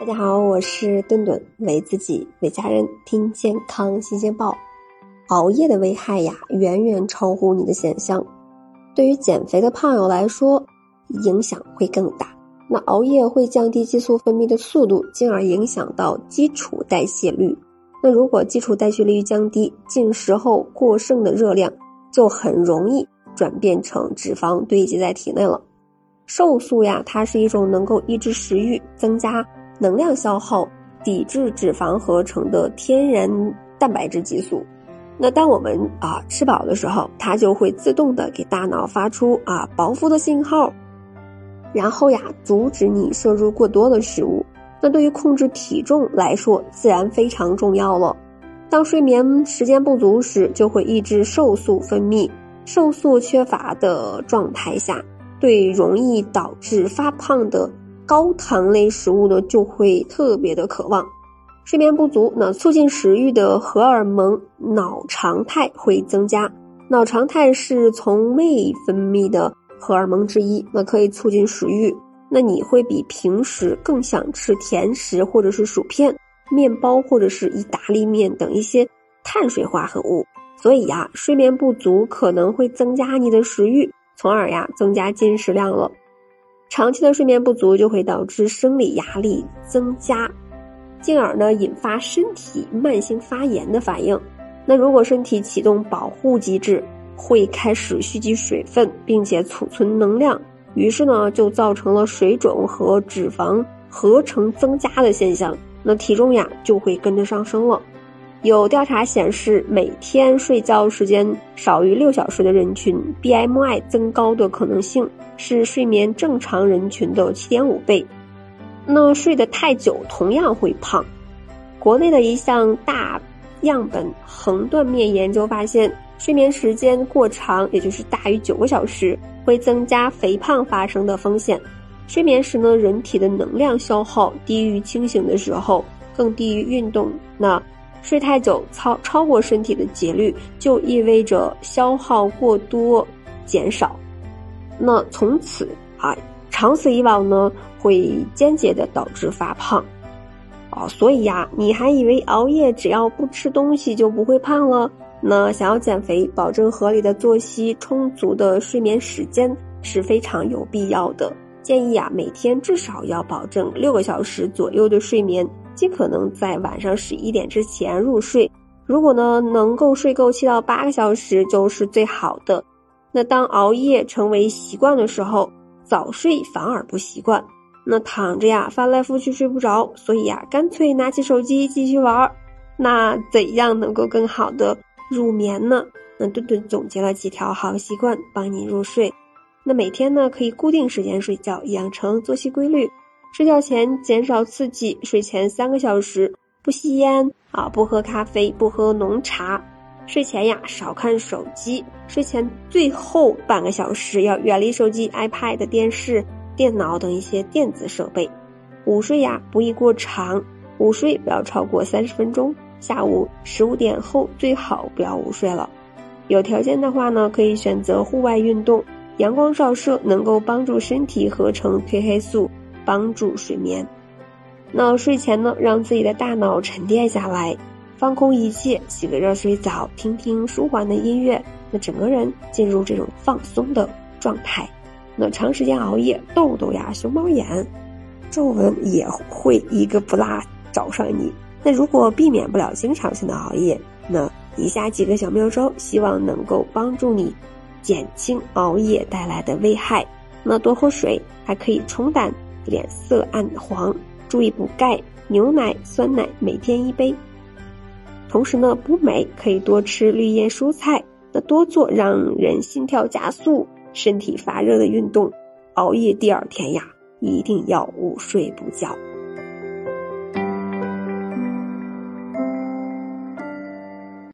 大家好，我是顿顿，为自己为家人听健康新鲜报。熬夜的危害呀，远远超乎你的想象。对于减肥的胖友来说，影响会更大。那熬夜会降低激素分泌的速度，进而影响到基础代谢率。那如果基础代谢率降低，进食后过剩的热量就很容易转变成脂肪堆积在体内了。瘦素呀，它是一种能够抑制食欲、增加能量消耗、抵制脂肪合成的天然蛋白质激素。那当我们啊吃饱的时候，它就会自动的给大脑发出啊饱腹的信号，然后呀阻止你摄入过多的食物。那对于控制体重来说，自然非常重要了。当睡眠时间不足时，就会抑制瘦素分泌。瘦素缺乏的状态下，对容易导致发胖的高糖类食物呢，就会特别的渴望。睡眠不足，那促进食欲的荷尔蒙脑常态会增加。脑常态是从胃分泌的荷尔蒙之一，那可以促进食欲。那你会比平时更想吃甜食，或者是薯片、面包，或者是意大利面等一些碳水化合物。所以呀，睡眠不足可能会增加你的食欲，从而呀增加进食量了。长期的睡眠不足就会导致生理压力增加，进而呢引发身体慢性发炎的反应。那如果身体启动保护机制，会开始蓄积水分，并且储存能量。于是呢，就造成了水肿和脂肪合成增加的现象，那体重呀就会跟着上升了。有调查显示，每天睡觉时间少于六小时的人群，BMI 增高的可能性是睡眠正常人群的七点五倍。那睡得太久同样会胖。国内的一项大样本横断面研究发现。睡眠时间过长，也就是大于九个小时，会增加肥胖发生的风险。睡眠时呢，人体的能量消耗低于清醒的时候，更低于运动。那睡太久超超过身体的节律，就意味着消耗过多减少。那从此啊，长此以往呢，会间接的导致发胖。哦，所以呀，你还以为熬夜只要不吃东西就不会胖了？那想要减肥，保证合理的作息、充足的睡眠时间是非常有必要的。建议啊，每天至少要保证六个小时左右的睡眠，尽可能在晚上十一点之前入睡。如果呢能够睡够七到八个小时，就是最好的。那当熬夜成为习惯的时候，早睡反而不习惯。那躺着呀，翻来覆去睡不着，所以呀，干脆拿起手机继续玩儿。那怎样能够更好的？入眠呢？那顿顿总结了几条好习惯，帮你入睡。那每天呢，可以固定时间睡觉，养成作息规律。睡觉前减少刺激，睡前三个小时不吸烟啊，不喝咖啡，不喝浓茶。睡前呀，少看手机。睡前最后半个小时要远离手机、iPad、电视、电脑等一些电子设备。午睡呀，不宜过长，午睡不要超过三十分钟。下午十五点后最好不要午睡了，有条件的话呢，可以选择户外运动，阳光照射能够帮助身体合成褪黑素，帮助睡眠。那睡前呢，让自己的大脑沉淀下来，放空一切，洗个热水澡，听听舒缓的音乐，那整个人进入这种放松的状态。那长时间熬夜，痘痘呀、熊猫眼、皱纹也会一个不落找上你。那如果避免不了经常性的熬夜，那以下几个小妙招，希望能够帮助你减轻熬夜带来的危害。那多喝水，还可以冲淡脸色暗黄，注意补钙，牛奶、酸奶每天一杯。同时呢，补镁可以多吃绿叶蔬菜，那多做让人心跳加速、身体发热的运动。熬夜第二天呀，一定要午睡补觉。